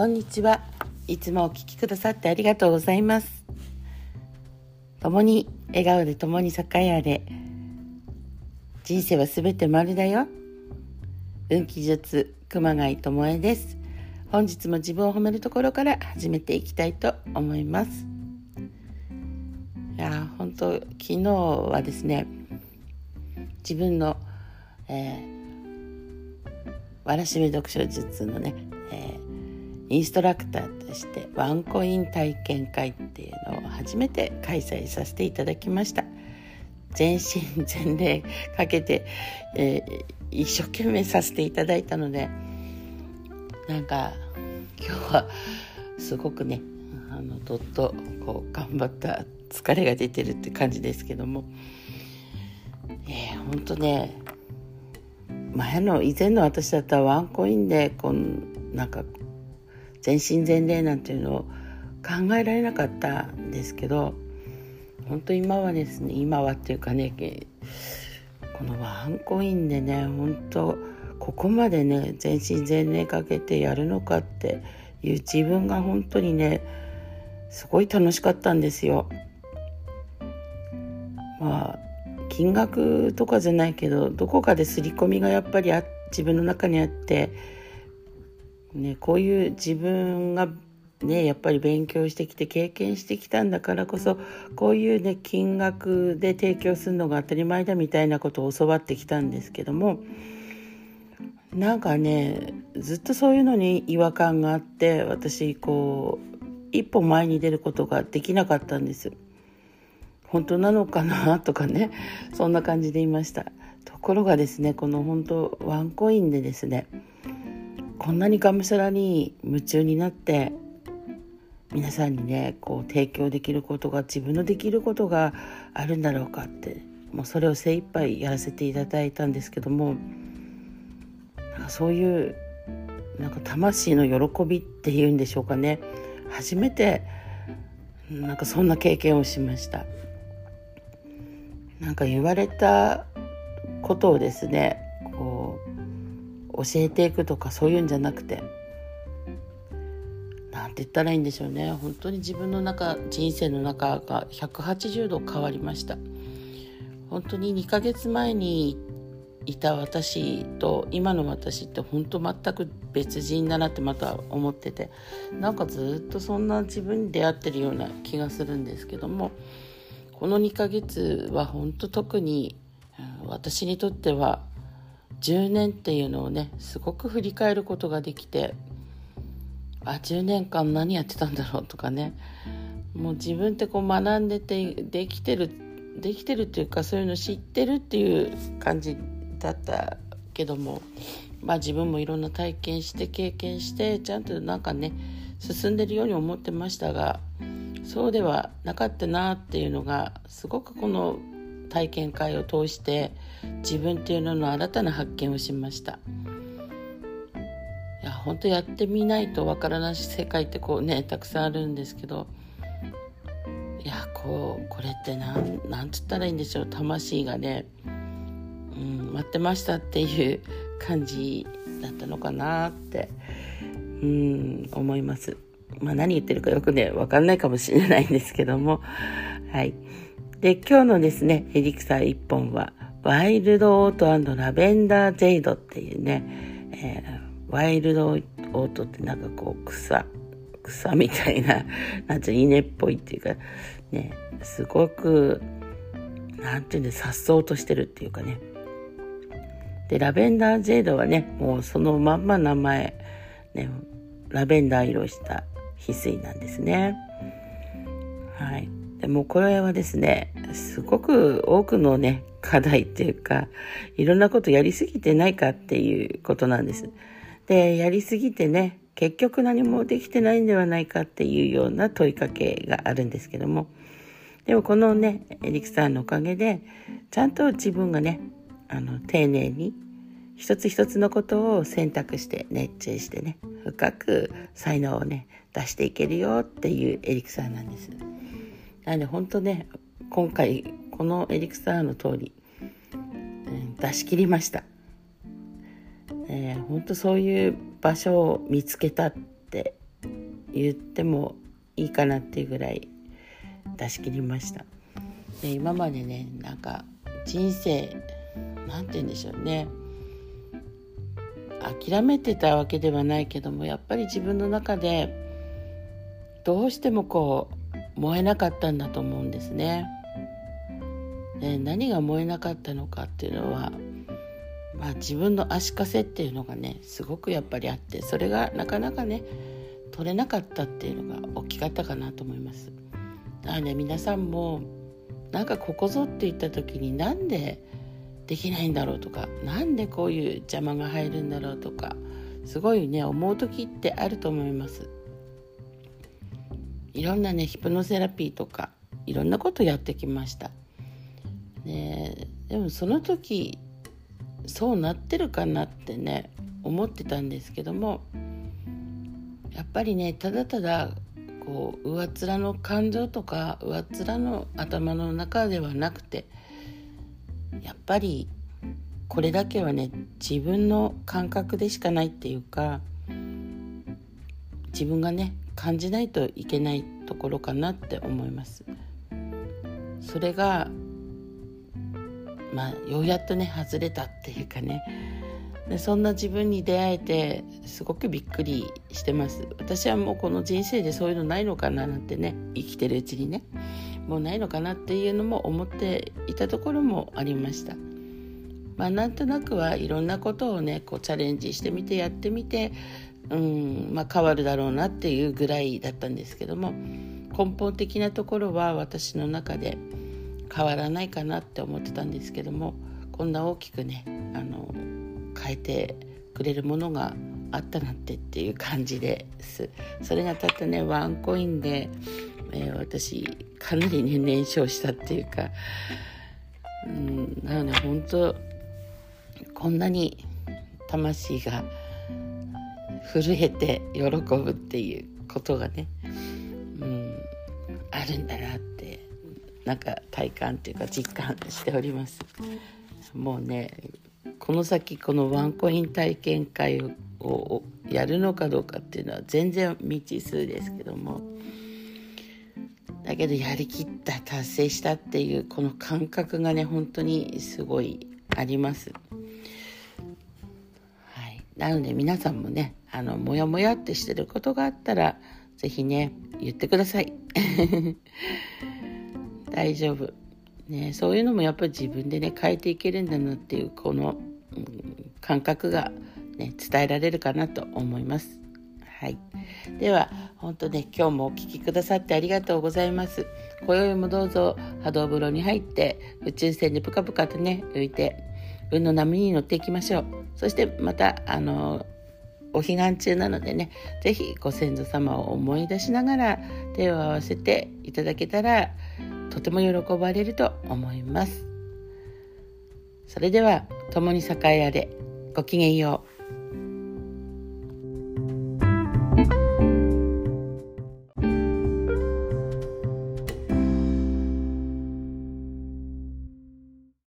こんにちは。いつもお聞きくださってありがとうございます。共に笑顔で共に栄えあれ。人生はすべて丸だよ。運気術熊谷智恵です。本日も自分を褒めるところから始めていきたいと思います。いや本当昨日はですね自分の、えー、わらしべ読書術のね、インストラクターとしてワンコイン体験会っていうのを初めて開催させていただきました。全身全霊かけて、えー、一生懸命させていただいたのでなんか今日はすごくねあのどっとこう頑張った疲れが出てるって感じですけども。えー、ほんとね前の以前の私だったらワンコインでこんなんか全身全霊なんていうのを考えられなかったんですけど本当今はですね今はっていうかねこのワンコインでね本当ここまでね全身全霊かけてやるのかっていう自分が本当にねすごい楽しかったんですよ。まあ金額とかじゃないけどどこかで刷り込みがやっぱりあ自分の中にあって、ね、こういう自分がねやっぱり勉強してきて経験してきたんだからこそこういうね金額で提供するのが当たり前だみたいなことを教わってきたんですけどもなんかねずっとそういうのに違和感があって私こう一歩前に出ることができなかったんです。本当なのかなとかねそんな感じでいましたところがですねこの本当ワンコインでですねこんなにがむしゃらに夢中になって皆さんにねこう提供できることが自分のできることがあるんだろうかってもうそれを精一杯やらせていただいたんですけどもなんかそういうなんか魂の喜びっていうんでしょうかね初めてなんかそんな経験をしました。なんか言われたことをですね教えていくとかそういうんじゃなくてなんて言ったらいいんでしょうね。本当に自分の中人生の中が180度変わりました。本当に2ヶ月前にいた私と今の私って本当全く別人だなってまた思っててなんかずっとそんな自分に出会ってるような気がするんですけどもこの2ヶ月は本当特に私にとっては10年っていうのをねすごく振り返ることができてあ10年間何やってたんだろうとかね。もう自分ってこう学んでてできてるできてるっていうかそういうの知ってるっていう感じだったけどもまあ自分もいろんな体験して経験してちゃんとなんかね進んでるように思ってましたがそうではなかったなっていうのがすごくこの体験会を通して自分っていうのの新たな発見をしましたいや本当やってみないとわからない世界ってこうねたくさんあるんですけどいやこうこれってなんなんつったらいいんでしょう魂がね、うん、待ってましたっていう感じだったのかなってうん思います。まあ、何言ってるかよくね、わかんないかもしれないんですけども、はい。で、今日のですね、エリクサー1本は、ワイルドオートラベンダージェイドっていうね、えー、ワイルドオートってなんかこう草、草みたいな、なんて稲っぽいっていうか、ね、すごく、なんていうんで、颯爽としてるっていうかね。で、ラベンダージェイドはね、もうそのまんま名前、ね、ラベンダー色した翡翠なんですね。はい。でもこれはですね、すごく多くのね、課題っていうか、いろんなことやりすぎてないかっていうことなんです。で、やりすぎてね、結局何もできてないんではないかっていうような問いかけがあるんですけども、でもこのね、エリクさんのおかげで、ちゃんと自分がね、あの、丁寧に一つ一つのことを選択して熱中してね深く才能をね出していけるよっていうエリクサーなんですなので本当ね今回このエリクサーの通り、うん、出し切りました、えー、本当そういう場所を見つけたって言ってもいいかなっていうぐらい出し切りました。で今までねなんか人生なんて言うんでしょうね。諦めてたわけではないけどもやっぱり自分の中でどうしてもこう燃えなかったんだと思うんですね。で何が燃えなかったのかっていうのは、まあ、自分の足かせっていうのがねすごくやっぱりあってそれがなかなかね取れなかったっていうのが大きかったかなと思います。だからね皆さんもなんかここぞって言った時になんでできないんだろうとか何でこういう邪魔が入るんだろうとかすごいね思う時ってあると思いますいろんなねヒプノセラピーとかいろんなことやってきました。ねでもその時そうなってるかなってね思ってたんですけどもやっぱりねただただこう上っ面の感情とか上っ面の頭の中ではなくてやっぱりこれだけはね自分の感覚でしかないっていうか自分がね感じないといけないところかなって思います。それがまあようやっとね外れたっていうかね。でそんな自分に出会えてすごくびっくりしてます。私はもうこの人生でそういうのないのかななんてね生きてるうちにね。もうないのかなっていうのも思っていたところもありました。まあ、なんとなくはいろんなことをねこうチャレンジしてみてやってみて、うんまあ、変わるだろうなっていうぐらいだったんですけども根本的なところは私の中で変わらないかなって思ってたんですけどもこんな大きくねあの変えてくれるものがあったなんてっていう感じです。それがたったねワンコインでえー、私かなりね燃焼したっていうかうんなので本当こんなに魂が震えて喜ぶっていうことがね、うん、あるんだなってなんか体感っていうか実感しております。もうねこの先このワンコイン体験会をやるのかどうかっていうのは全然未知数ですけどもだけどやりきった達成したっていうこの感覚がね本当にすごいあります。なので皆さんもねあのモヤモヤってしてることがあったら是非ね言ってください。大丈夫。ね、そういうのもやっぱり自分でね変えていけるんだなっていうこの、うん、感覚が、ね、伝えられるかなと思います。はい、では本当ね今日もお聴きくださってありがとうございます今宵もどうぞ波動風呂に入って宇宙船でぷかぷかとね浮いて運の波に乗っていきましょう。そしてまたあのお彼岸中なのでね是非ご先祖様を思い出しながら手を合わせていただけたらとても喜ばれると思います。それでは共に栄えあれごきげんよう。